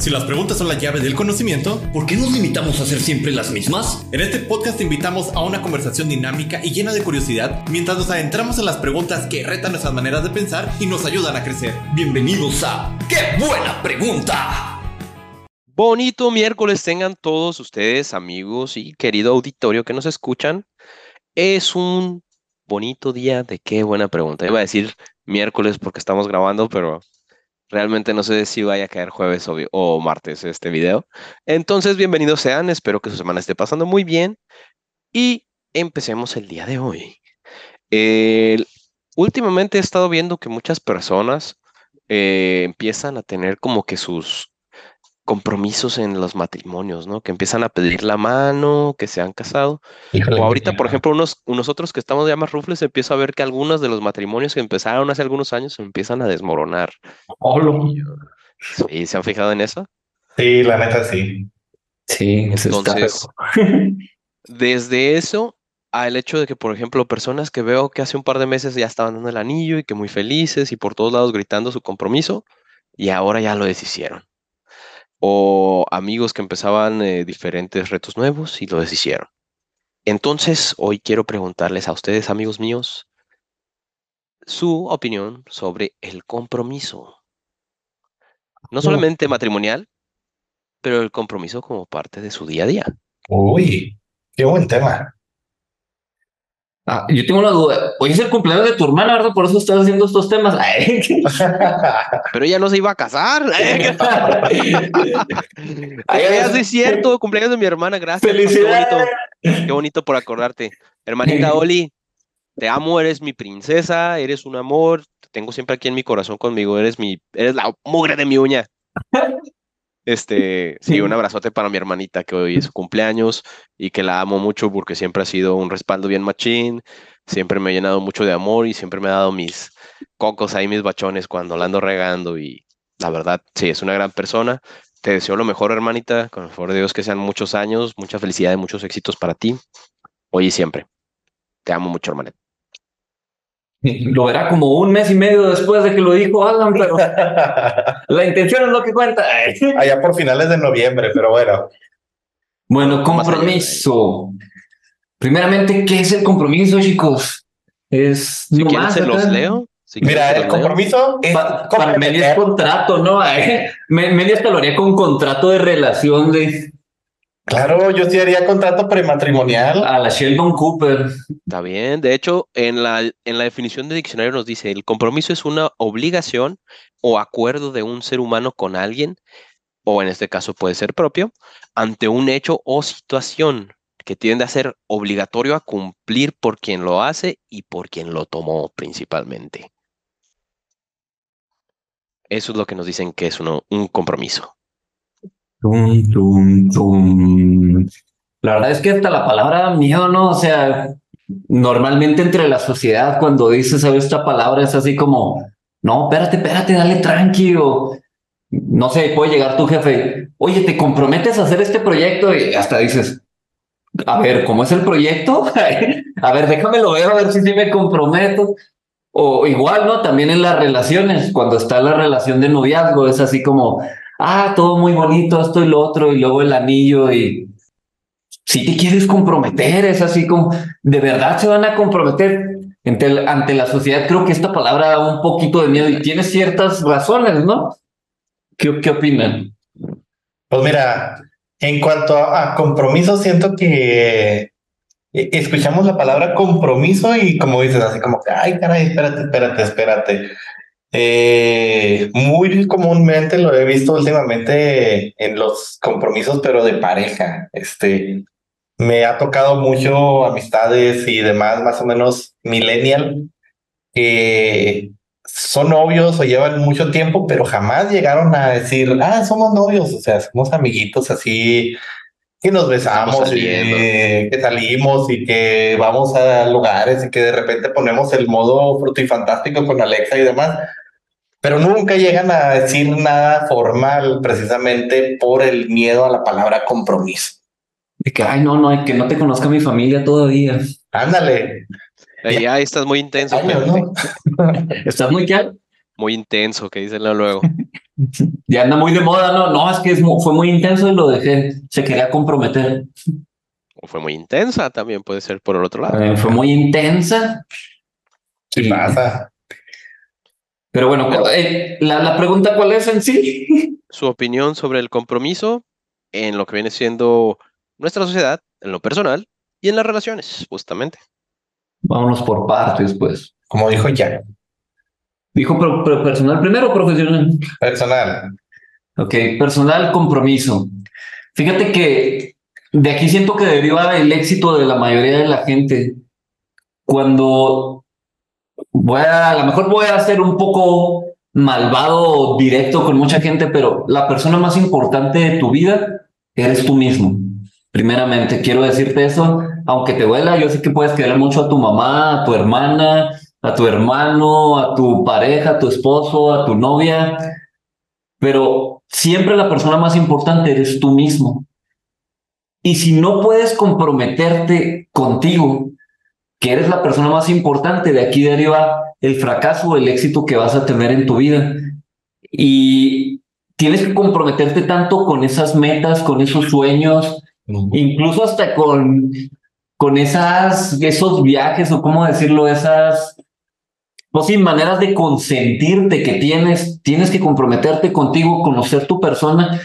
Si las preguntas son la llave del conocimiento, ¿por qué nos limitamos a hacer siempre las mismas? En este podcast te invitamos a una conversación dinámica y llena de curiosidad mientras nos adentramos en las preguntas que retan nuestras maneras de pensar y nos ayudan a crecer. Bienvenidos a ¡Qué buena pregunta! Bonito miércoles tengan todos ustedes, amigos y querido auditorio que nos escuchan. Es un bonito día de qué buena pregunta. Iba a decir miércoles porque estamos grabando, pero Realmente no sé si vaya a caer jueves o, martes este video. Entonces, bienvenidos sean. Espero que su semana esté pasando muy bien. Y empecemos el día de hoy. últimamente he estado viendo que muchas personas eh, empiezan a tener como que sus compromisos en los matrimonios, ¿no? Que empiezan a pedir la mano, que se han casado. o ahorita, por ejemplo, unos, nosotros que estamos ya más rufles, empiezo a ver que algunos de los matrimonios que empezaron hace algunos años se empiezan a desmoronar. ¿Sí? ¿Se han fijado en eso? Sí, la neta sí. Sí, entonces, desde eso al hecho de que, por ejemplo, personas que veo que hace un par de meses ya estaban dando el anillo y que muy felices y por todos lados gritando su compromiso, y ahora ya lo deshicieron o amigos que empezaban eh, diferentes retos nuevos y lo deshicieron. Entonces, hoy quiero preguntarles a ustedes, amigos míos, su opinión sobre el compromiso. No solamente matrimonial, pero el compromiso como parte de su día a día. Uy, qué buen tema. Ah, yo tengo una duda. Hoy es el cumpleaños de tu hermana, ¿verdad? Por eso estás haciendo estos temas. Pero ella no se iba a casar. Ay, es cierto, cumpleaños de mi hermana, gracias. Felicidades. Qué bonito, qué bonito por acordarte. Hermanita Oli, te amo, eres mi princesa, eres un amor, te tengo siempre aquí en mi corazón conmigo, eres mi, eres la mugre de mi uña. Este, sí, un abrazote para mi hermanita que hoy es su cumpleaños y que la amo mucho porque siempre ha sido un respaldo bien machín, siempre me ha llenado mucho de amor y siempre me ha dado mis cocos ahí, mis bachones cuando la ando regando y la verdad, sí, es una gran persona. Te deseo lo mejor, hermanita, con el favor de Dios que sean muchos años, mucha felicidad y muchos éxitos para ti, hoy y siempre. Te amo mucho, hermanita. Lo verá como un mes y medio después de que lo dijo Alan, pero la intención es lo que cuenta. Allá por finales de noviembre, pero bueno. Bueno, compromiso. Primeramente, ¿qué es el compromiso, chicos? Es si quieren se los leo. Mira, el compromiso es para Meli es contrato, ¿no? Meli hasta lo haría con contrato de relación de Claro, yo sí haría contrato prematrimonial. A la Sheldon Cooper. Está bien. De hecho, en la, en la definición de diccionario nos dice, el compromiso es una obligación o acuerdo de un ser humano con alguien, o en este caso puede ser propio, ante un hecho o situación que tiende a ser obligatorio a cumplir por quien lo hace y por quien lo tomó principalmente. Eso es lo que nos dicen que es uno, un compromiso. La verdad es que hasta la palabra miedo, ¿no? O sea, normalmente entre la sociedad cuando dices esta palabra es así como, no, espérate, espérate, dale tranquilo. No sé, puede llegar tu jefe, oye, ¿te comprometes a hacer este proyecto? Y hasta dices, a ver, ¿cómo es el proyecto? a ver, déjame lo ver, a ver si sí me comprometo. O igual, ¿no? También en las relaciones, cuando está la relación de noviazgo, es así como, ah, todo muy bonito, esto y lo otro, y luego el anillo y si te quieres comprometer, es así como, de verdad se van a comprometer ante, ante la sociedad. Creo que esta palabra da un poquito de miedo y tiene ciertas razones, ¿no? ¿Qué, qué opinan? Pues mira, en cuanto a, compromiso, siento que e, escuchamos la palabra compromiso y como dices, así como que, ay, caray, espérate, espérate, espérate. Eh, muy comúnmente lo he visto últimamente en los compromisos, pero de pareja. Este me ha tocado mucho amistades y demás, más o menos millennial, que son novios o llevan mucho tiempo, pero jamás llegaron a decir, ah, somos novios, o sea, somos amiguitos así, que nos besamos y que salimos y que vamos a lugares y que de repente ponemos el modo frutifantástico con Alexa y demás pero nunca llegan a decir nada formal precisamente por el miedo a la palabra compromiso. De que, ay, no, no, que no te conozca mi familia todavía. Ándale. Ya, estás muy intenso. ¿Estás muy qué? Muy intenso, que dicen luego. Ya anda muy de moda, ¿no? No, es que es fue muy intenso y lo dejé. Se quería comprometer. O fue muy intensa, también puede ser por el otro lado. Eh, fue muy intensa. Sí Y- pasa. Pero bueno, eh, la, la pregunta cuál es en sí. Su opinión sobre el compromiso en lo que viene siendo nuestra sociedad, en lo personal y en las relaciones, justamente. Vámonos por partes, pues. Como dijo ya, Dijo pro- pro- personal primero o profesional. personal. Ok, personal compromiso. Fíjate que de aquí siento que deriva el éxito de la mayoría de la gente. Cuando voy a, a lo mejor voy a ser un poco malvado directo con mucha gente, pero la persona más importante de tu vida eres tú mismo. Primeramente, quiero decirte eso, aunque te duela, yo sé que puedes querer mucho a tu mamá, a tu hermana, a tu hermano, a tu pareja, a tu esposo, a tu novia, pero siempre la persona más importante eres tú mismo. Y si no puedes comprometerte contigo, que eres la persona más importante, de aquí deriva el fracaso el éxito que vas a tener en tu vida. Y tienes que comprometerte tanto con esas metas, con esos sueños, incluso hasta con, con esas, esos viajes o cómo decirlo, esas, pues sí, maneras de consentirte que tienes, tienes que comprometerte contigo, conocer tu persona.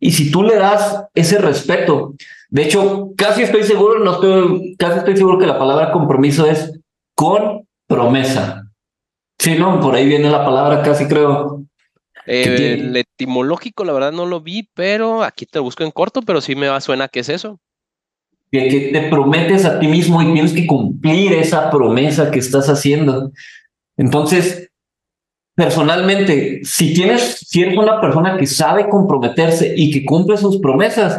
Y si tú le das ese respeto, de hecho, casi estoy seguro, no estoy, casi estoy seguro que la palabra compromiso es con promesa. Sí, no, por ahí viene la palabra, casi creo. Eh, el etimológico, la verdad no lo vi, pero aquí te lo busco en corto, pero sí me va, suena que es eso. que, que te prometes a ti mismo y tienes que cumplir esa promesa que estás haciendo. Entonces, personalmente, si tienes, si eres una persona que sabe comprometerse y que cumple sus promesas,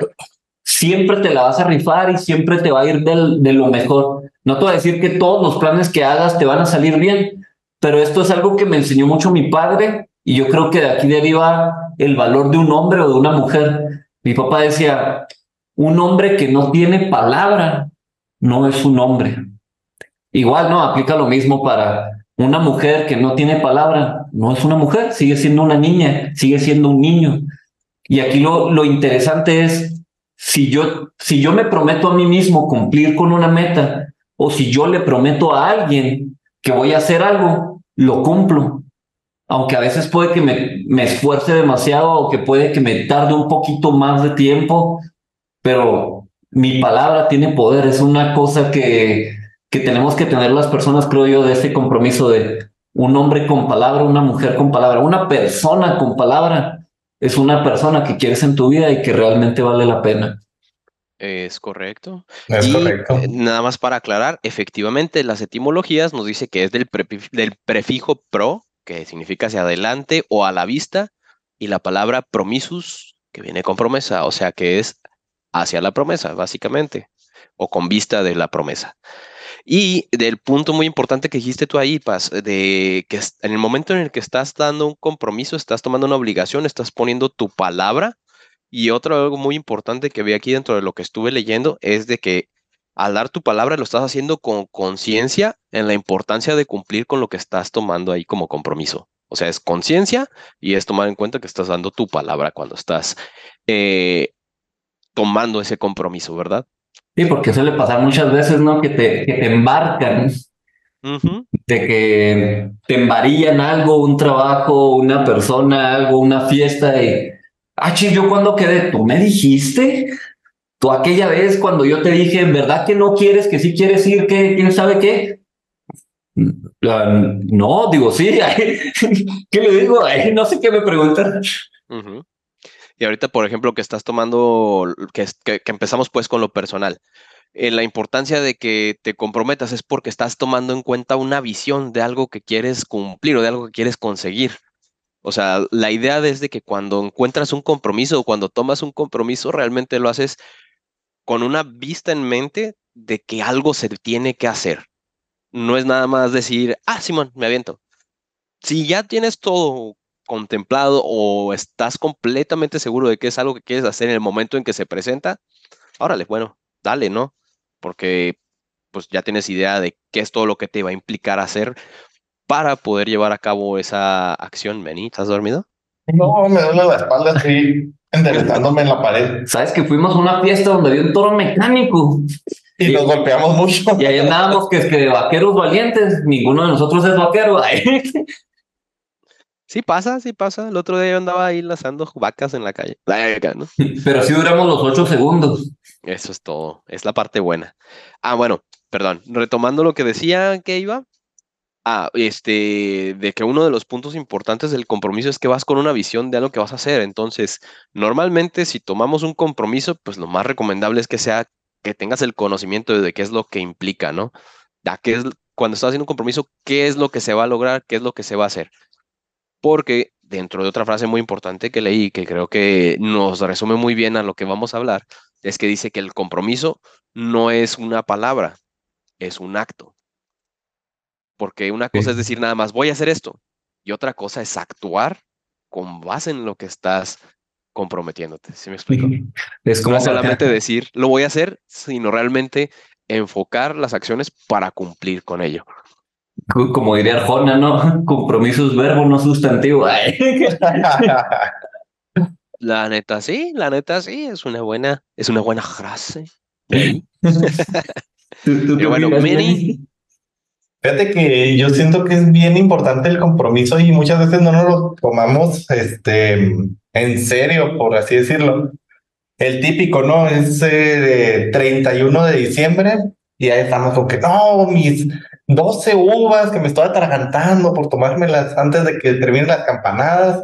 siempre te la vas a rifar y siempre te va a ir del- de lo mejor. No te voy a decir que todos los planes que hagas te van a salir bien, pero esto es algo que me enseñó mucho mi padre y yo creo que de aquí deriva el valor de un hombre o de una mujer. Mi papá decía, un hombre que no tiene palabra no es un hombre. Igual, ¿no? Aplica lo mismo para una mujer que no tiene palabra, no es una mujer, sigue siendo una niña, sigue siendo un niño. Y aquí lo, lo interesante es, si yo, si yo me prometo a mí mismo cumplir con una meta, o si yo le prometo a alguien que voy a hacer algo, lo cumplo. Aunque a veces puede que me, me esfuerce demasiado o que puede que me tarde un poquito más de tiempo, pero mi palabra tiene poder, es una cosa que, que tenemos que tener las personas, creo yo, de este compromiso de un hombre con palabra, una mujer con palabra, una persona con palabra, es una persona que quieres en tu vida y que realmente vale la pena. Es correcto. Es y correcto. eh, nada más para aclarar, efectivamente las etimologías nos dice que es del, del prefijo pro, que significa hacia adelante o a la vista, y la palabra promisus, que viene con promesa, o sea que es hacia la promesa, básicamente, o con vista de la promesa. Y del punto muy importante que dijiste tú ahí, Paz, de que en el momento en el que estás dando un compromiso, estás tomando una obligación, estás poniendo tu palabra. Y otro algo muy importante que vi aquí dentro de lo que estuve leyendo es de que al dar tu palabra lo estás haciendo con conciencia en la importancia de cumplir con lo que estás tomando ahí como compromiso. O sea, es conciencia y es tomar en cuenta que estás dando tu palabra cuando estás eh, tomando ese compromiso, ¿verdad? Sí, porque suele pasar muchas veces, ¿no? Que te, que te embarcan, de que te embarillan algo, un trabajo, una persona, algo, una fiesta y, ah, chis, yo cuando quedé, tú me dijiste, tú aquella vez cuando yo te dije, ¿en verdad que no quieres, que sí quieres ir, que quién sabe qué? No, digo, sí, ¿qué le digo? No sé qué me preguntan. Ujú. Y ahorita, por ejemplo, que estás tomando, que, es- empezamos pues con lo personal, eh, la importancia de que te comprometas es porque estás tomando en cuenta una visión de algo que quieres cumplir o de algo que quieres conseguir. O sea, la idea desde que cuando encuentras un compromiso o cuando tomas un compromiso, realmente lo haces con una vista en mente de que algo se tiene que hacer. No es nada más decir, ah, Simón, me aviento. Si ya tienes todo contemplado o estás completamente seguro de que es algo que quieres hacer en el momento en que se presenta, órale, bueno, dale, ¿no? Porque pues ya tienes idea de qué es todo lo que te va a implicar hacer para poder llevar a cabo esa acción, Benny. ¿Estás dormido? No, me duele la espalda así, enderezándome en la pared. Sabes que fuimos a una fiesta donde había un toro mecánico Y nos golpeamos mucho. y ahí andábamos que es que de vaqueros valientes, ninguno de nosotros es vaquero. Sí pasa, sí pasa. El otro día yo andaba ahí lazando vacas en la calle. Pero sí duramos los ocho segundos. Eso es todo. Es la parte buena. Ah, bueno, perdón. Retomando lo que decía que iba. Ah, este, de que uno de los puntos importantes del compromiso es que vas con una visión de algo que vas a hacer. Entonces, normalmente si tomamos un compromiso, pues lo más recomendable es que sea que tengas el conocimiento de qué es lo que implica, ¿no? Da, qué es, cuando estás haciendo un compromiso, qué es lo que se va a lograr, qué es lo que se va a hacer. Porque dentro de otra frase muy importante que leí, que creo que nos resume muy bien a lo que vamos a hablar, es que dice que el compromiso no es una palabra, es un acto. Porque una cosa Sí. es decir nada más, voy a hacer esto, y otra cosa es actuar con base en lo que estás comprometiéndote. ¿Sí me explico? Es No como que- solamente decir, lo voy a hacer, sino realmente enfocar las acciones para cumplir con ello. Co- como diría Arjona, ¿no? Compromiso es verbo, no sustantivo. Ay. La neta sí, la neta sí, es una buena, es una buena frase. ¿Tú- tú qué Y bueno, Benny? Fíjate que yo siento que es bien importante el compromiso y muchas veces no nos lo tomamos este, en serio, por así decirlo. El típico, ¿no? Es eh, 31 de diciembre y ahí estamos con que no, mis 12 uvas que me estoy atragantando por tomármelas antes de que terminen las campanadas.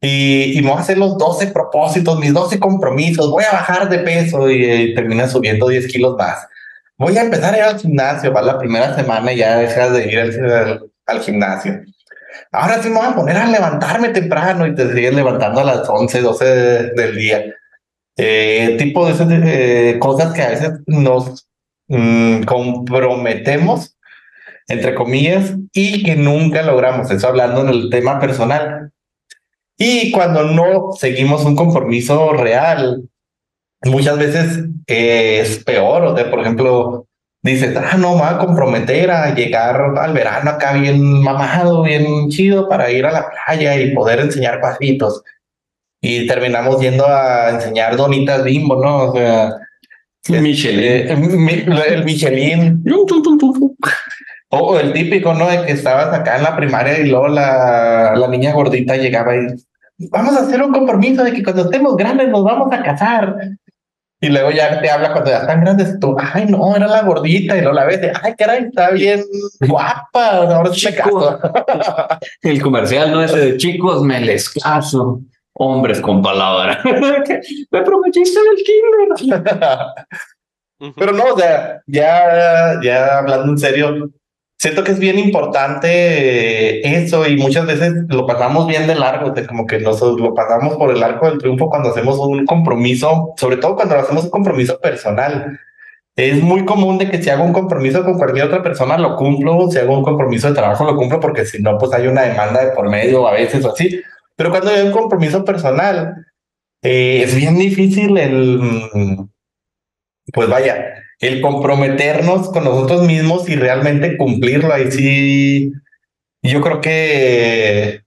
Y, y me a hacer los 12 propósitos, mis 12 compromisos. Voy a bajar de peso y, eh, termina subiendo 10 kilos más voy a empezar a ir al gimnasio, va la primera semana ya dejas de ir al gimnasio. Ahora sí me voy a poner a levantarme temprano y te sigues levantando a las 11, 12 de- del día. Eh, tipo de esas eh, cosas que a veces nos mm, comprometemos, entre comillas, y que nunca logramos. Eso hablando en el tema personal. Y cuando no seguimos un compromiso real, muchas veces eh, es peor. O sea, por ejemplo, dices, ah, no, me voy a comprometer a llegar al verano acá bien mamado, bien chido para ir a la playa y poder enseñar pasitos. Y terminamos yendo a enseñar donitas bimbo, ¿no? O sea, Michelin. eh, mi- el Michelin. O el típico, ¿no? De que estabas acá en la primaria y luego la, la niña gordita llegaba y vamos a hacer un compromiso de que cuando estemos grandes nos vamos a casar. Y luego ya te habla cuando ya están grandes, tú, ay, no, era la gordita, y luego la ves, de, ay, caray, está bien guapa, ahora sí caso. El comercial, ¿no? Ese de chicos, me les caso. Hombres con palabra. me prometiste del kinder. Pero no, o sea, ya, ya hablando en serio, siento que es bien importante eh, eso y muchas veces lo pasamos bien de largo, de como que nos lo pasamos por el arco del triunfo cuando hacemos un compromiso, sobre todo cuando hacemos un compromiso personal. Es muy común de que si hago un compromiso con cualquier otra persona lo cumplo, si hago un compromiso de trabajo lo cumplo porque si no, pues hay una demanda de por medio a veces o así. Pero cuando hay un compromiso personal, eh, es bien difícil el, mm, pues vaya, el comprometernos con nosotros mismos y realmente cumplirlo. Ahí sí, yo creo que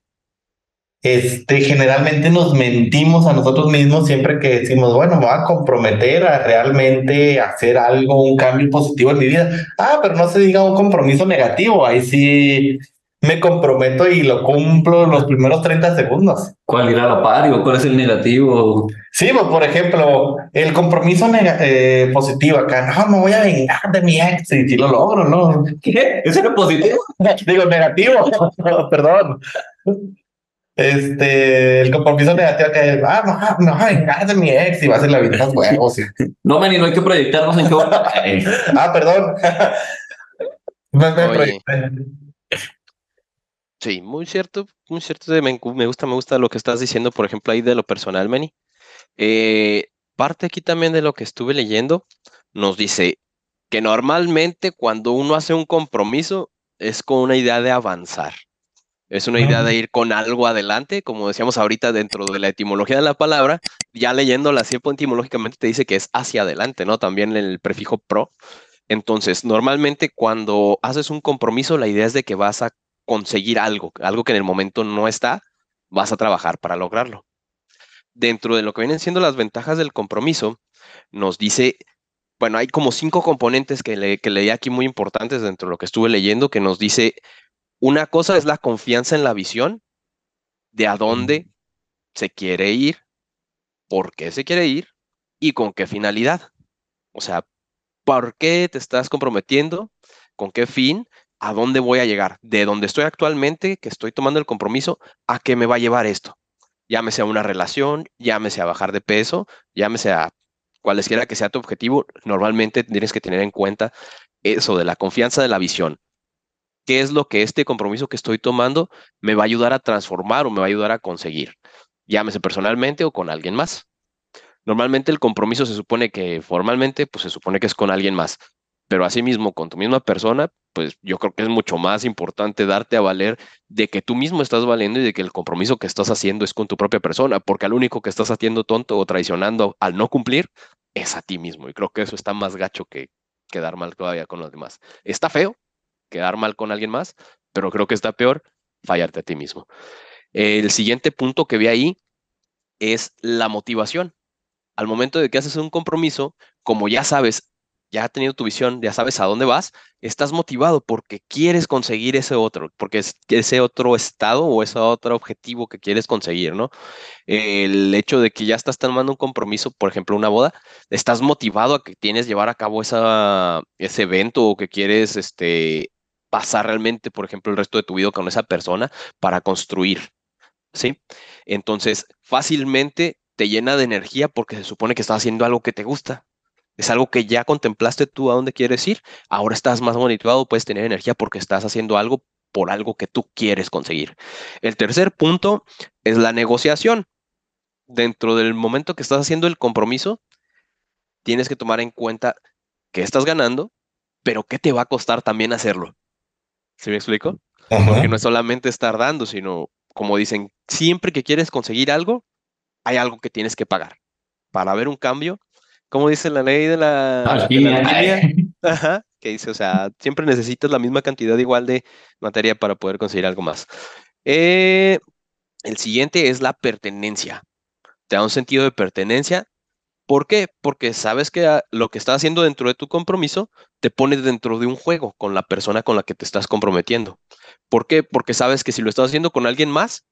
este, generalmente nos mentimos a nosotros mismos siempre que decimos, bueno, me voy a comprometer a realmente hacer algo, un cambio positivo en mi vida. Ah, pero no se diga un compromiso negativo. Ahí sí me comprometo y lo cumplo los primeros 30 segundos. ¿Cuál irá a la par o cuál es el negativo? Sí, pues por ejemplo, el compromiso eh, positivo acá, no, me voy a vengar de mi ex y si lo logro, ¿no? ¿Qué? ¿Ese era positivo? Digo, negativo, perdón. Este, el compromiso negativo que es, ah, no, no, voy a vengar de mi ex y va a ser la vida los huevos. y- No, Manny, no hay que proyectarnos en qué Ah, perdón. Me- me. Sí, muy cierto, muy cierto. Me, me gusta, me gusta lo que estás diciendo, por ejemplo, ahí de lo personal, Manny. Eh, parte aquí también de lo que estuve leyendo, nos dice que normalmente cuando uno hace un compromiso es con una idea de avanzar. Es una idea de ir con algo adelante, como decíamos ahorita dentro de la etimología de la palabra, ya leyéndola así etimológicamente te dice que es hacia adelante, ¿no? También el prefijo pro. Entonces, normalmente cuando haces un compromiso, la idea es de que vas a conseguir algo, algo que en el momento no está, vas a trabajar para lograrlo. Dentro de lo que vienen siendo las ventajas del compromiso, nos dice, bueno, hay como cinco componentes que, le, que leí aquí muy importantes dentro de lo que estuve leyendo, que nos dice, una cosa es la confianza en la visión de a dónde se quiere ir, por qué se quiere ir y con qué finalidad. O sea, ¿por qué te estás comprometiendo? ¿Con qué fin? ¿A dónde voy a llegar? De donde estoy actualmente, que estoy tomando el compromiso, ¿a qué me va a llevar esto? Llámese a una relación, llámese a bajar de peso, llámese a cualesquiera que sea tu objetivo, normalmente tienes que tener en cuenta eso de la confianza de la visión. ¿Qué es lo que este compromiso que estoy tomando me va a ayudar a transformar o me va a ayudar a conseguir? Llámese personalmente o con alguien más. Normalmente el compromiso se supone que formalmente, pues se supone que es con alguien más, pero asimismo con tu misma persona, pues yo creo que es mucho más importante darte a valer de que tú mismo estás valiendo y de que el compromiso que estás haciendo es con tu propia persona, porque al único que estás haciendo tonto o traicionando al no cumplir es a ti mismo. Y creo que eso está más gacho que quedar mal todavía con los demás. Está feo quedar mal con alguien más, pero creo que está peor fallarte a ti mismo. El siguiente punto que vi ahí es la motivación al momento de que haces un compromiso, como ya sabes, ya has tenido tu visión, ya sabes a dónde vas, estás motivado porque quieres conseguir ese otro, porque es ese otro estado o ese otro objetivo que quieres conseguir, ¿no? El hecho de que ya estás tomando un compromiso, por ejemplo, una boda, estás motivado a que tienes llevar a cabo esa, ese evento o que quieres este, pasar realmente, por ejemplo, el resto de tu vida con esa persona para construir, ¿sí? Entonces, fácilmente te llena de energía porque se supone que estás haciendo algo que te gusta. Es algo que ya contemplaste tú a dónde quieres ir. Ahora estás más motivado, puedes tener energía porque estás haciendo algo por algo que tú quieres conseguir. El tercer punto es la negociación. Dentro del momento que estás haciendo el compromiso, tienes que tomar en cuenta que estás ganando, pero qué te va a costar también hacerlo. ¿Sí me explico? Porque no es solamente estar dando, sino, como dicen, siempre que quieres conseguir algo, hay algo que tienes que pagar. Para ver un cambio, como dice la ley de la, alquimia, que dice, o sea, siempre necesitas la misma cantidad igual de materia para poder conseguir algo más. Eh, el siguiente es la pertenencia. Te da un sentido de pertenencia. ¿Por qué? Porque sabes que lo que estás haciendo dentro de tu compromiso te pone dentro de un juego con la persona con la que te estás comprometiendo. ¿Por qué? Porque sabes que si lo estás haciendo con alguien más,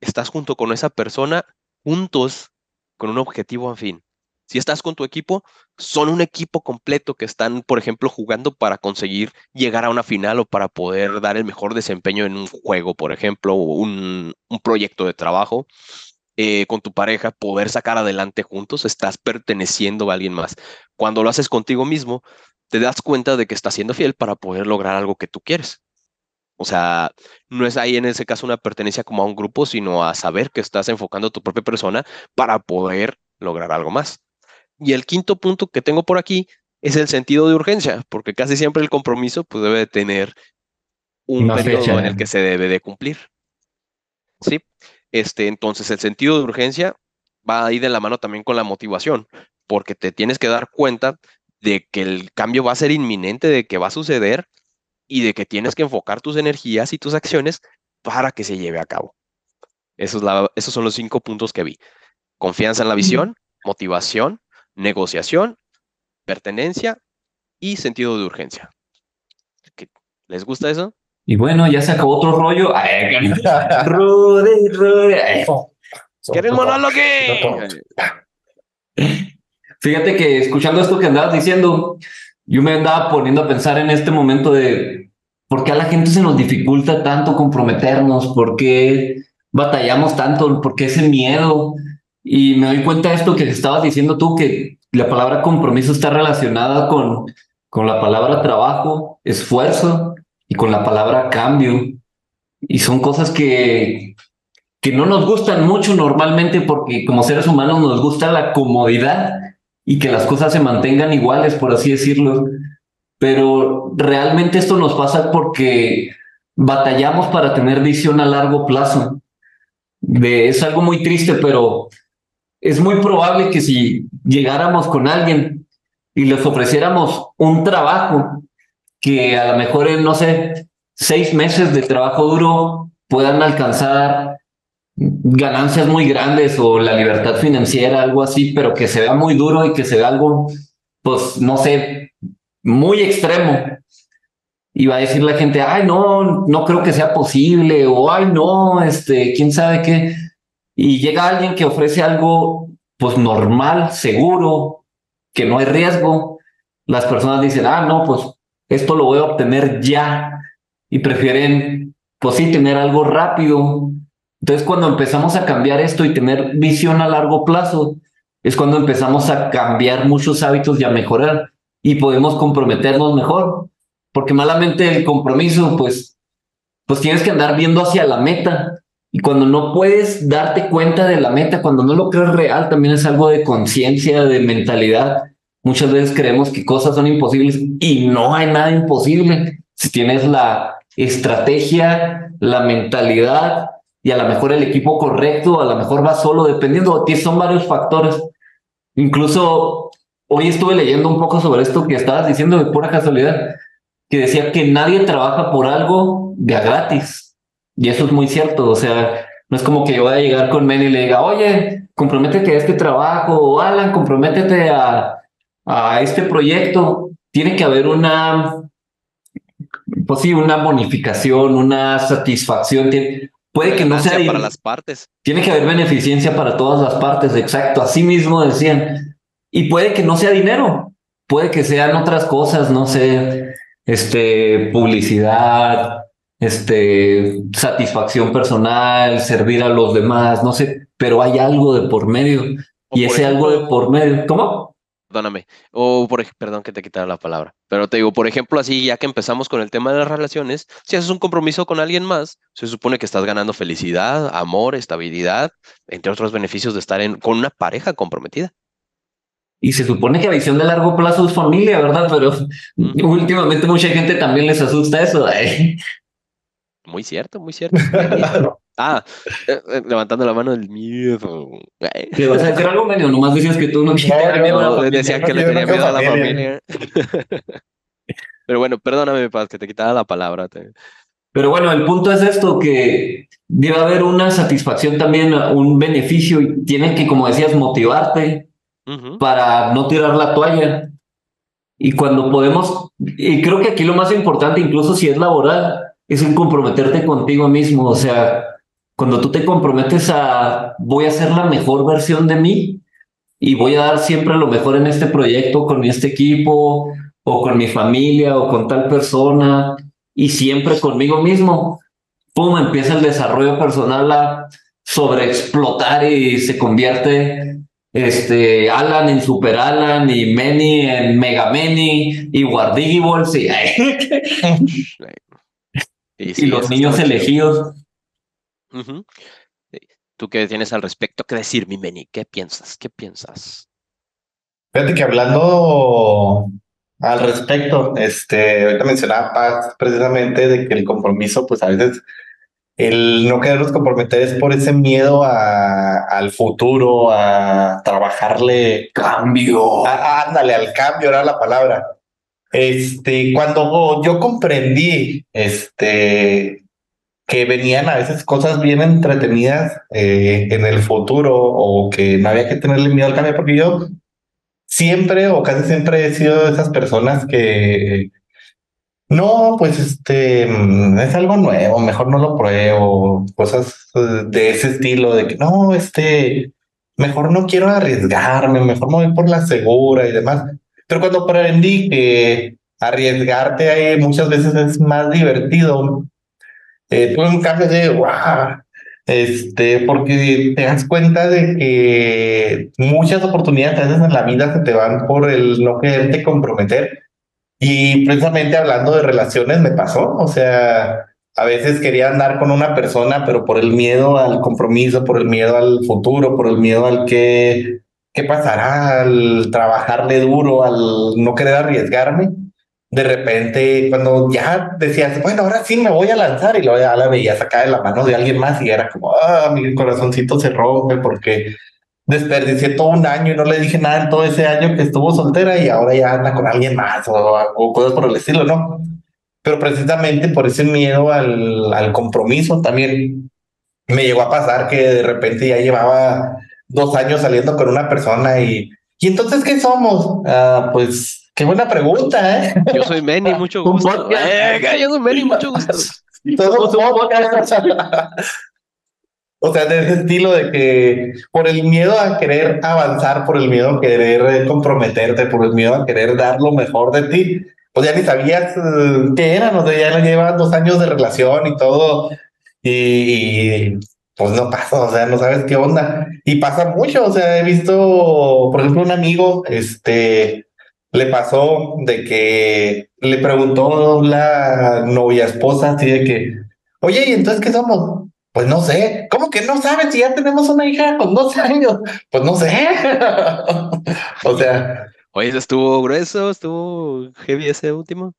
estás junto con esa persona juntos con un objetivo afín. Si estás con tu equipo, son un equipo completo que están, por ejemplo, jugando para conseguir llegar a una final o para poder dar el mejor desempeño en un juego, por ejemplo, o un, proyecto de trabajo. Eh, con tu pareja, poder sacar adelante juntos, estás perteneciendo a alguien más. Cuando lo haces contigo mismo, te das cuenta de que estás siendo fiel para poder lograr algo que tú quieres. O sea, no es ahí en ese caso una pertenencia como a un grupo, sino a saber que estás enfocando a tu propia persona para poder lograr algo más. Y el quinto punto que tengo por aquí es el sentido de urgencia, porque casi siempre el compromiso pues, debe tener un periodo en el que se debe de cumplir. ¿Sí? Este, entonces, el sentido de urgencia va ahí de la mano también con la motivación, porque te tienes que dar cuenta de que el cambio va a ser inminente, de que va a suceder y de que tienes que enfocar tus energías y tus acciones para que se lleve a cabo. Eso es la, esos son los cinco puntos que vi. Confianza en la visión, motivación, negociación, pertenencia y sentido de urgencia. ¿Les gusta eso? Y bueno, ya se acabó otro rollo. Rude, rude. ¿Quieres monólogo? Fíjate que escuchando esto que andabas diciendo, yo me andaba poniendo a pensar en este momento de por qué a la gente se nos dificulta tanto comprometernos, por qué batallamos tanto, por qué ese miedo. Y me doy cuenta de esto que estabas diciendo tú, que la palabra compromiso está relacionada con, con la palabra trabajo, esfuerzo y con la palabra cambio. Y son cosas que, que no nos gustan mucho normalmente porque como seres humanos nos gusta la comodidad y que las cosas se mantengan iguales, por así decirlo. Pero realmente esto nos pasa porque batallamos para tener visión a largo plazo. es algo muy triste, pero es muy probable que si llegáramos con alguien y les ofreciéramos un trabajo que a lo mejor, no sé, seis meses de trabajo duro puedan alcanzar ganancias muy grandes o la libertad financiera, algo así, pero que se vea muy duro y que se vea algo, pues, no sé, muy extremo. Y va a decir la gente, ay, no, no creo que sea posible, o ay, no, este, quién sabe qué. Y llega alguien que ofrece algo, pues, normal, seguro, que no hay riesgo. Las personas dicen, ah, no, pues, esto lo voy a obtener ya. Y prefieren, pues sí, tener algo rápido, entonces, cuando empezamos a cambiar esto y tener visión a largo plazo, es cuando empezamos a cambiar muchos hábitos y a mejorar y podemos comprometernos mejor. Porque malamente el compromiso, pues, pues tienes que andar viendo hacia la meta. Y cuando no puedes darte cuenta de la meta, cuando no lo crees real, también es algo de conciencia, de mentalidad. Muchas veces creemos que cosas son imposibles y no hay nada imposible. Si tienes la estrategia, la mentalidad y a lo mejor el equipo correcto, a lo mejor va solo, dependiendo, son varios factores. Incluso hoy estuve leyendo un poco sobre esto que estabas diciendo de pura casualidad, que decía que nadie trabaja por algo de a gratis. Y eso es muy cierto, o sea, no es como que yo vaya a llegar con Men y le diga, oye, comprométete a este trabajo, o Alan, comprométete a, a este proyecto. Tiene que haber una, pues sí, una bonificación, una satisfacción. Puede que no sea para las partes. Tiene que haber beneficencia para todas las partes, exacto. Así mismo decían. Y puede que no sea dinero, puede que sean otras cosas, no sé, este, publicidad, este, satisfacción personal, servir a los demás, no sé, pero hay algo de por medio. y ese algo de por medio, ¿cómo? perdóname. O por perdón que te quitara la palabra. Pero te digo, por ejemplo, así ya que empezamos con el tema de las relaciones, si haces un compromiso con alguien más, se supone que estás ganando felicidad, amor, estabilidad, entre otros beneficios de estar en, con una pareja comprometida. Y se supone que a visión de largo plazo es familia, ¿verdad? Pero últimamente mucha gente también les asusta eso. ¿eh? Muy cierto, muy cierto. ah, eh, eh, levantando la mano del miedo. ¿Te vas a decir algo, medio? Nomás decías que tú no quieres miedo Decía que le tenía miedo a la familia. Pero bueno, perdóname, Paz, que te quitaba la palabra. Pero bueno, el punto es esto, que debe haber una satisfacción también, un beneficio, y tiene que, como decías, motivarte para no tirar la toalla. Y cuando podemos, y creo que aquí lo más importante, incluso si es laboral, es un comprometerte contigo mismo. O sea, cuando tú te comprometes a voy a ser la mejor versión de mí y voy a dar siempre lo mejor en este proyecto con este equipo o con mi familia o con tal persona y siempre conmigo mismo, pum, empieza el desarrollo personal a sobreexplotar y se convierte este Alan en Super Alan y Meni en Mega Meni y Guardigibles y Y, los niños elegidos. ¿Tú qué tienes al respecto? ¿Qué decir, mi Meni? ¿Qué piensas? ¿Qué piensas? Fíjate que hablando al respecto, este, ahorita mencionaba Paz precisamente de que el compromiso, pues a veces el no querernos comprometer es por ese miedo a, al futuro, a trabajarle cambio. ándale, al cambio era la palabra. Este, cuando yo comprendí este, que venían a veces cosas bien entretenidas eh, en el futuro o que no había que tenerle miedo al cambio, porque yo siempre o casi siempre he sido de esas personas que no, pues este mm, es algo nuevo, mejor no lo pruebo, cosas eh, de ese estilo, de que no, este, mejor no quiero arriesgarme, mejor me voy por la segura y demás. Pero cuando aprendí que arriesgarte ahí muchas veces es más divertido, eh, tuve un cambio de wow, este, porque te das cuenta de que muchas oportunidades a veces en la vida se te van por el no quererte comprometer. Y precisamente hablando de relaciones me pasó, o sea, a veces quería andar con una persona, pero por el miedo al compromiso, por el miedo al futuro, por el miedo al que ¿Qué pasará al trabajarle duro, al no querer arriesgarme? De repente, cuando ya decías, bueno, ahora sí me voy a lanzar y luego ya la veía sacar de la mano de alguien más y era como, ah, mi corazoncito se rompe porque desperdicié todo un año y no le dije nada en todo ese año que estuvo soltera y ahora ya anda con alguien más o, o cosas por el estilo, ¿no? pero precisamente por ese miedo al, al compromiso también me llegó a pasar que de repente ya llevaba dos años saliendo con una persona y, ¿y entonces qué somos? Ah, pues qué buena pregunta, ¿eh? Yo soy Manny, mucho gusto. Venga, yo soy Manny, mucho gusto. Todo. O sea, de ese estilo de que por el miedo a querer avanzar, por el miedo a querer eh, comprometerte, por el miedo a querer dar lo mejor de ti, pues ya ni sabías eh, qué eran, o sea, ya llevan dos años de relación y todo, y, y, pues no pasa, o sea, no sabes qué onda. Y pasa mucho, o sea, he visto, por ejemplo, un amigo, este, le pasó de que le preguntó la novia esposa, así de que, oye, ¿y entonces qué somos? Pues no sé. ¿Cómo que no sabes si ya tenemos una hija con 12 años? Pues no sé. o sea, Oye, eso estuvo grueso, estuvo heavy ese último.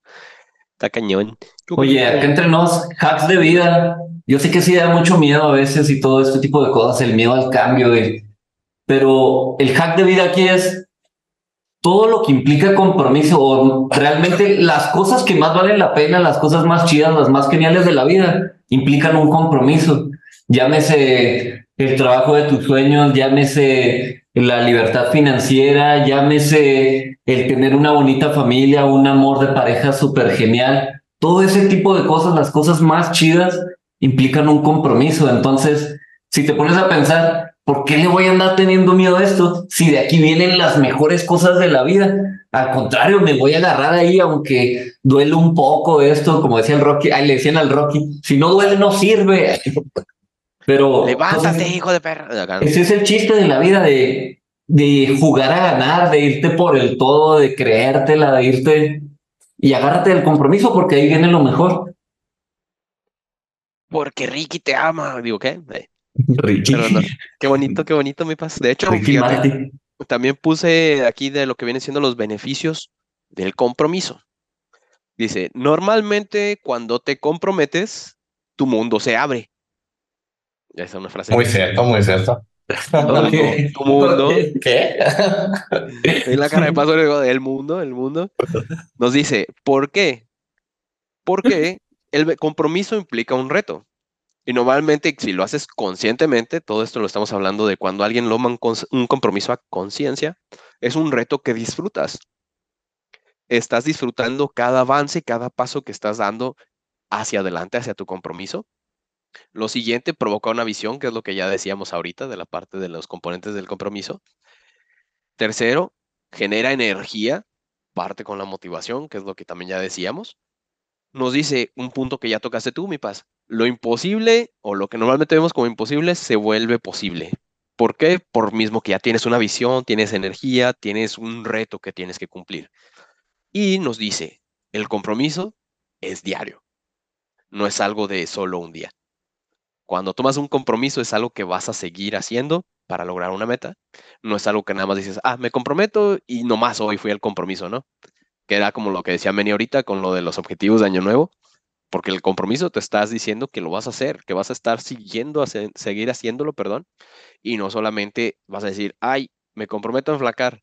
Está cañón. Oye, acá entre nos, hacks de vida. Yo sé que sí da mucho miedo a veces y todo este tipo de cosas, el miedo al cambio, de... pero el hack de vida aquí es todo lo que implica compromiso o realmente las cosas que más valen la pena, las cosas más chidas, las más geniales de la vida, implican un compromiso. Llámese el trabajo de tus sueños, llámese la libertad financiera, llámese el tener una bonita familia, un amor de pareja súper genial. Todo ese tipo de cosas, las cosas más chidas, implican un compromiso. Entonces, si te pones a pensar, ¿por qué le voy a andar teniendo miedo a esto? Si de aquí vienen las mejores cosas de la vida. Al contrario, me voy a agarrar ahí, aunque duele un poco esto, como decía el Rocky, ahí le decían al Rocky, si no duele, no sirve. Pero Levántate, entonces, hijo de perra. Acá. ese es el chiste de la vida, de, de jugar a ganar, de irte por el todo, de creértela, de irte y agárrate del compromiso porque ahí viene lo mejor. Porque Ricky te ama. Digo, ¿qué? Eh, Ricky, pero no. Qué bonito, qué bonito mi paz. De hecho, fíjate, también puse aquí de lo que vienen siendo los beneficios del compromiso. Dice, normalmente cuando te comprometes, tu mundo se abre. Esa es una frase. muy cierto, muy cierto. Tu mundo. ¿Qué? En la cara de paso digo, el mundo, el mundo. Nos dice, ¿por qué? Porque el compromiso implica un reto. Y normalmente, si lo haces conscientemente, todo esto lo estamos hablando de cuando alguien cons- un compromiso a conciencia, es un reto que disfrutas. Estás disfrutando cada avance, cada paso que estás dando hacia adelante, hacia tu compromiso. Lo siguiente provoca una visión, que es lo que ya decíamos ahorita de la parte de los componentes del compromiso. Tercero, genera energía, parte con la motivación, que es lo que también ya decíamos. Nos dice un punto que ya tocaste tú, mi paz. Lo imposible o lo que normalmente vemos como imposible se vuelve posible. ¿Por qué? Por mismo que ya tienes una visión, tienes energía, tienes un reto que tienes que cumplir. Y nos dice, el compromiso es diario, no es algo de solo un día. Cuando tomas un compromiso es algo que vas a seguir haciendo para lograr una meta. No es algo que nada más dices, ah, me comprometo y nomás hoy fui al compromiso, ¿no? Que era como lo que decía Meni ahorita con lo de los objetivos de Año Nuevo. Porque el compromiso te estás diciendo que lo vas a hacer, que vas a estar siguiendo, hace- seguir haciéndolo, perdón. Y no solamente vas a decir, ay, me comprometo a enflacar.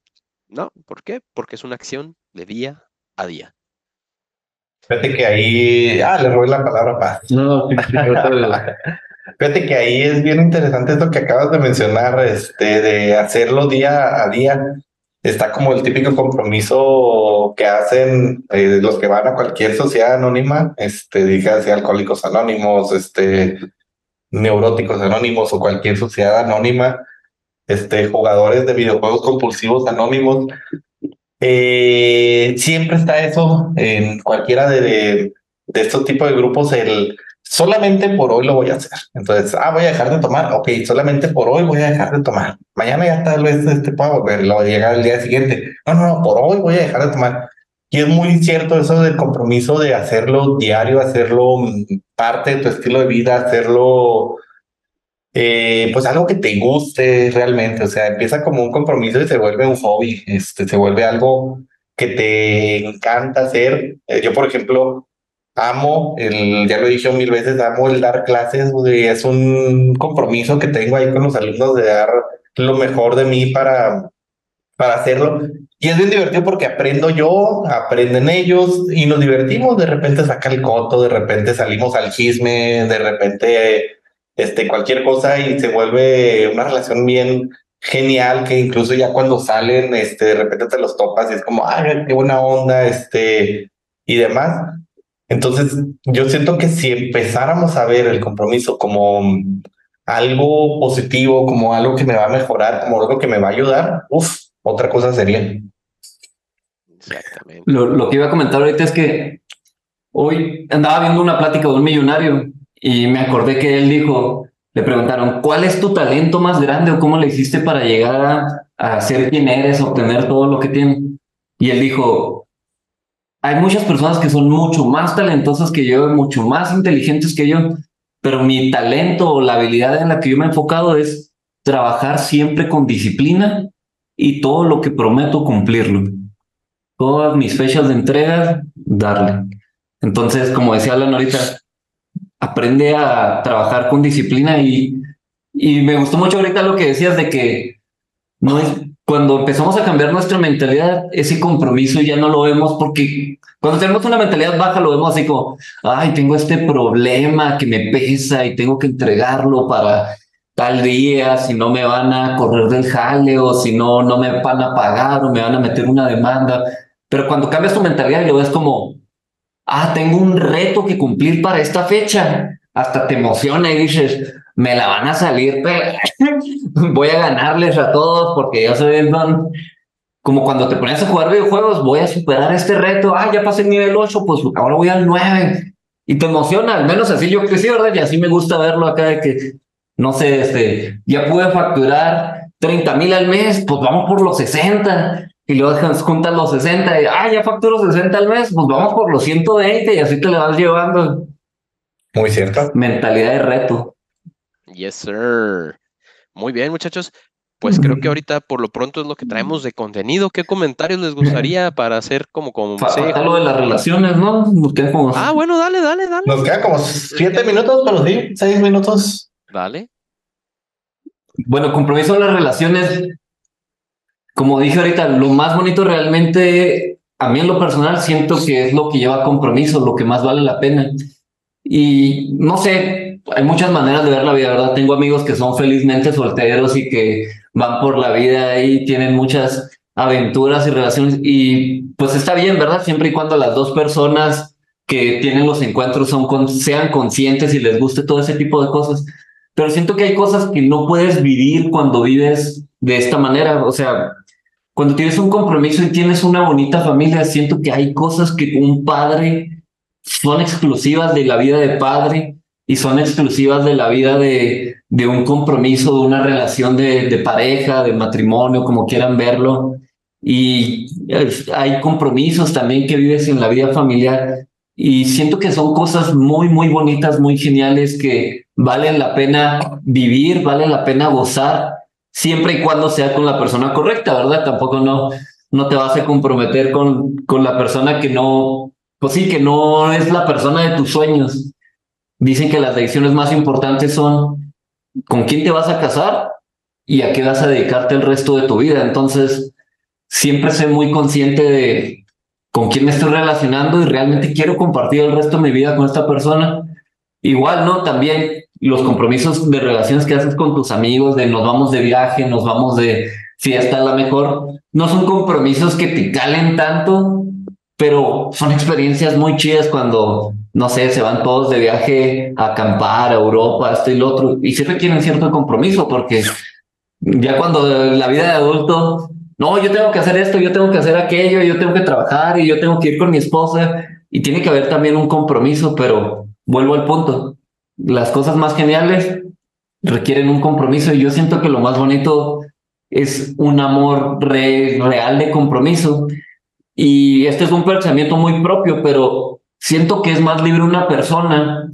No, ¿por qué? Porque es una acción de día a día. Fíjate que ahí, ah, le robé la palabra paz. No, sí, sí, ahorita- Fíjate que ahí es bien interesante esto que acabas de mencionar, este, de hacerlo día a día. Está como el típico compromiso que hacen eh, los que van a cualquier sociedad anónima, este, dígase alcohólicos anónimos, este, neuróticos anónimos o cualquier sociedad anónima, este, jugadores de videojuegos compulsivos anónimos. Eh, siempre está eso en cualquiera de, de, estos tipos de grupos, solamente por hoy lo voy a hacer. Entonces, ah, voy a dejar de tomar. Ok, solamente por hoy voy a dejar de tomar. Mañana ya tal vez este pueda volver, lo voy a llegar el día siguiente. No, no, no, por hoy voy a dejar de tomar. Y es muy cierto eso del compromiso de hacerlo diario, hacerlo mm, parte de tu estilo de vida, hacerlo eh, pues algo que te guste realmente. O sea, empieza como un compromiso y se vuelve un hobby, este, se vuelve algo que te encanta hacer. Eh, yo, por ejemplo, amo el, ya lo he dicho mil veces, amo el dar clases, güey, es un compromiso que tengo ahí con los alumnos de dar lo mejor de mí para, para hacerlo. Y es bien divertido porque aprendo yo, aprenden ellos y nos divertimos. De repente saca el coto, de repente salimos al chisme, de repente este, cualquier cosa y se vuelve una relación bien genial que incluso ya cuando salen, este, de repente te los topas y es como, ay, qué buena onda, este, y demás. Entonces, yo siento que si empezáramos a ver el compromiso como algo positivo, como algo que me va a mejorar, como algo que me va a ayudar, uff, otra cosa sería. Exactamente. Lo, lo que iba a comentar ahorita es que hoy andaba viendo una plática de un millonario y me acordé que él dijo, le preguntaron, ¿cuál es tu talento más grande o cómo le hiciste para llegar a, a ser quien eres, obtener todo lo que tienes? Y él dijo, hay muchas personas que son mucho más talentosas que yo, mucho más inteligentes que yo, pero mi talento o la habilidad en la que yo me he enfocado es trabajar siempre con disciplina y todo lo que prometo cumplirlo. Todas mis fechas de entrega, darle. Entonces, como decía Alan ahorita, aprende a trabajar con disciplina y, y me gustó mucho ahorita lo que decías de que no es cuando empezamos a cambiar nuestra mentalidad, ese compromiso ya no lo vemos porque cuando tenemos una mentalidad baja lo vemos así como, ay, tengo este problema que me pesa y tengo que entregarlo para tal día, si no me van a correr del jale o si no, no me van a pagar o me van a meter una demanda. Pero cuando cambias tu mentalidad y lo ves como, ah, tengo un reto que cumplir para esta fecha, hasta te emociona y dices, me la van a salir, voy a ganarles a todos porque ya soy don. Como cuando te pones a jugar videojuegos, voy a superar este reto, ah, ya pasé el nivel 8, pues ahora voy al 9. Y te emociona, al menos así yo crecí, ¿verdad? Y así me gusta verlo acá de que no sé, este, ya pude facturar 30 mil al mes, pues vamos por los 60. Y luego juntas los 60 y, ah, ya facturo 60 al mes, pues vamos por los 120 y así te le vas llevando. Muy cierto. Mentalidad de reto. Yes, sir. Muy bien, muchachos. Pues creo que ahorita por lo pronto es lo que traemos de contenido. ¿Qué comentarios les gustaría para hacer como como lo de las relaciones, ¿no? Ah, bueno, dale, dale, dale. Nos quedan como siete minutos, pero sí, seis minutos. Dale. Bueno, compromiso en las relaciones, como dije ahorita, lo más bonito realmente, a mí en lo personal, siento que es lo que lleva compromiso, lo que más vale la pena. Y no sé, hay muchas maneras de ver la vida, ¿verdad? Tengo amigos que son felizmente solteros y que van por la vida y tienen muchas aventuras y relaciones y pues está bien, ¿verdad? Siempre y cuando las dos personas que tienen los encuentros son sean conscientes y les guste todo ese tipo de cosas pero siento que hay cosas que no puedes vivir cuando vives de esta manera. O sea, cuando tienes un compromiso y tienes una bonita familia, siento que hay cosas que un padre son exclusivas de la vida de padre y son exclusivas de la vida de, de un compromiso, de una relación de, pareja, de matrimonio, como quieran verlo. Y hay compromisos también que vives en la vida familiar y siento que son cosas muy, muy bonitas, muy geniales que valen la pena vivir, valen la pena gozar, siempre y cuando sea con la persona correcta, ¿verdad? Tampoco no, no te vas a comprometer con, con la persona que no, pues sí, que no es la persona de tus sueños. Dicen que las decisiones más importantes son con quién te vas a casar y a qué vas a dedicarte el resto de tu vida. Entonces, siempre sé muy consciente de con quién me estoy relacionando y realmente quiero compartir el resto de mi vida con esta persona. Igual, ¿no? También los compromisos de relaciones que haces con tus amigos, de nos vamos de viaje, nos vamos de fiesta a la mejor, no son compromisos que te calen tanto, pero son experiencias muy chidas cuando, no sé, se van todos de viaje a acampar a Europa, esto y lo otro, y siempre tienen cierto compromiso porque ya cuando la vida de adulto no, yo tengo que hacer esto, yo tengo que hacer aquello, yo tengo que trabajar y yo tengo que ir con mi esposa y tiene que haber también un compromiso, pero vuelvo al punto, las cosas más geniales requieren un compromiso y yo siento que lo más bonito es un amor real de compromiso y este es un pensamiento muy propio, pero siento que es más libre una persona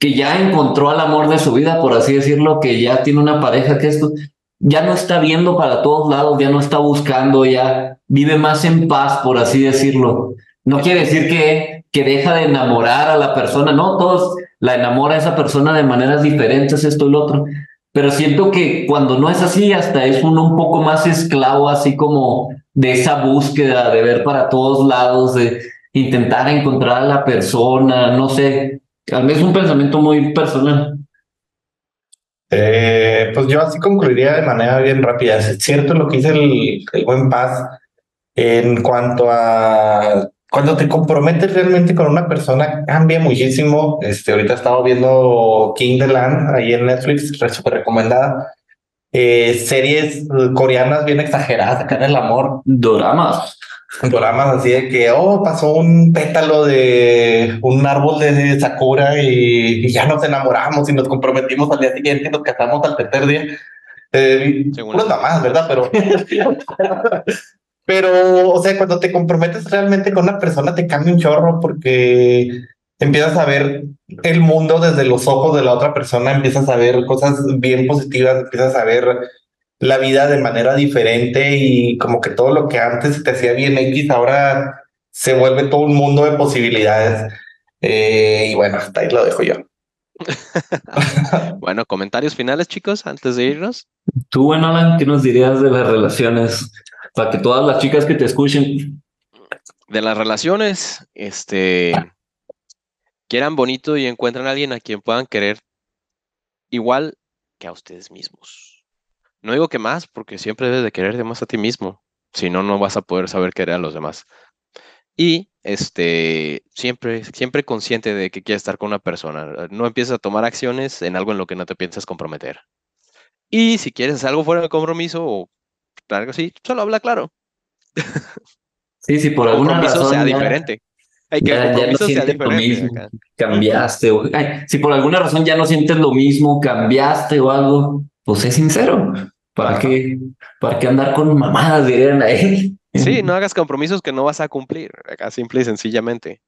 que ya encontró al amor de su vida, por así decirlo, que ya tiene una pareja que esto, ya no está viendo para todos lados, ya no está buscando, ya vive más en paz, por así decirlo. No quiere decir que, que deja de enamorar a la persona, no, todos la enamora a esa persona de maneras diferentes, esto y lo otro, pero siento que cuando no es así, hasta es uno un poco más esclavo, así como de esa búsqueda de ver para todos lados, de intentar encontrar a la persona, no sé, tal vez un pensamiento muy personal. Eh, pues yo así concluiría de manera bien rápida. Es cierto lo que dice el, el buen Paz en cuanto a cuando te comprometes realmente con una persona cambia muchísimo. Este, ahorita he estado viendo King the Land ahí en Netflix, súper recomendada. Eh, series coreanas bien exageradas acá en el amor. Doramas. Doramas así de que, oh, pasó un pétalo de un árbol de Sakura y, y ya nos enamoramos y nos comprometimos al día siguiente y nos casamos al tercer día. Eh, puras mamás, ¿verdad? Pero, pero, o sea, cuando te comprometes realmente con una persona te cambia un chorro porque empiezas a ver el mundo desde los ojos de la otra persona, empiezas a ver cosas bien positivas, empiezas a ver la vida de manera diferente y como que todo lo que antes te hacía bien X ahora se vuelve todo un mundo de posibilidades. Eh, y bueno, hasta ahí lo dejo yo. Bueno, comentarios finales, chicos, antes de irnos. Tú, bueno, Alan, ¿qué nos dirías de las relaciones? Para que todas las chicas que te escuchen, De las relaciones, este, quieran bonito y encuentren a alguien a quien puedan querer igual que a ustedes mismos. No digo que más, porque siempre debes de quererte más a ti mismo. Si no, no vas a poder saber querer a los demás. Y este, siempre, siempre consciente de que quieres estar con una persona. No empieces a tomar acciones en algo en lo que no te piensas comprometer. Y si quieres hacer algo fuera de compromiso o algo así, solo habla claro. sí, sí, por alguna compromiso razón sea ya- diferente. Hay que ya, ya no sea sientes lo mismo, cambiaste, o ay, si por alguna razón ya no sientes lo mismo, cambiaste o algo, pues sé sincero. ¿Para qué, para qué andar con mamadas, dirían ahí? Sí, no hagas compromisos que no vas a cumplir, acá simple y sencillamente.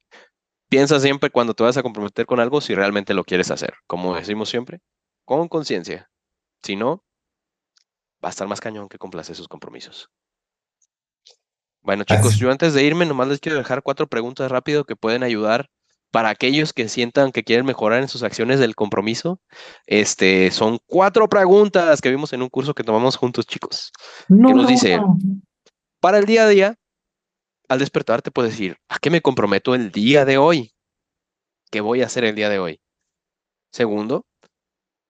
Piensa siempre cuando te vas a comprometer con algo si realmente lo quieres hacer, como decimos siempre, con conciencia. Si no, va a estar más cañón que cumplas esos compromisos. Bueno, chicos, Así- yo antes de irme nomás les quiero dejar cuatro preguntas rápido que pueden ayudar para aquellos que sientan que quieren mejorar en sus acciones del compromiso. Este, son cuatro preguntas que vimos en un curso que tomamos juntos, chicos. No, ¿Qué nos no, dice? no. Para el día a día, al despertar te puedes decir, ¿a qué me comprometo el día de hoy? ¿Qué voy a hacer el día de hoy? Segundo,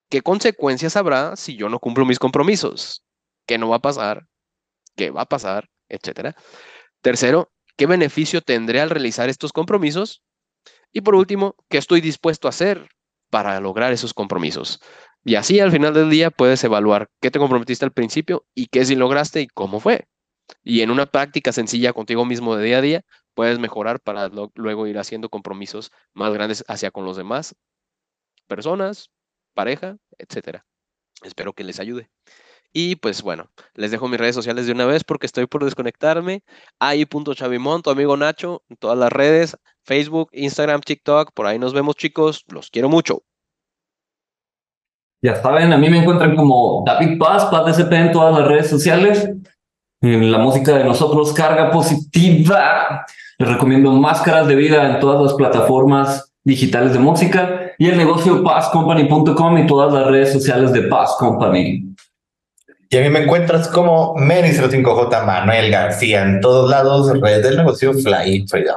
¿qué consecuencias habrá si yo no cumplo mis compromisos? ¿Qué no va a pasar? ¿Qué va a pasar? Etcétera. Tercero, ¿qué beneficio tendré al realizar estos compromisos? Y por último, ¿qué estoy dispuesto a hacer para lograr esos compromisos? Y así al final del día puedes evaluar qué te comprometiste al principio y qué sí lograste y cómo fue. Y en una práctica sencilla contigo mismo de día a día, puedes mejorar para luego ir haciendo compromisos más grandes hacia con los demás, personas, pareja, etcétera. Espero que les ayude. Y pues bueno, les dejo mis redes sociales de una vez porque estoy por desconectarme. Ahí.chavimón, tu amigo Nacho, en todas las redes, Facebook, Instagram, TikTok, por ahí nos vemos chicos, los quiero mucho. Ya saben, a mí me encuentran como David Paz, Paz DCP en todas las redes sociales. En la música de nosotros, Carga Positiva. Les recomiendo máscaras de vida en todas las plataformas digitales de música y el negocio pazcompany.com y todas las redes sociales de Paz Company. Y a mí me encuentras como Menis05J Manuel García en todos lados, red del negocio Fly Freedom.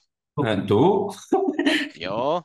¿Tú? Yo.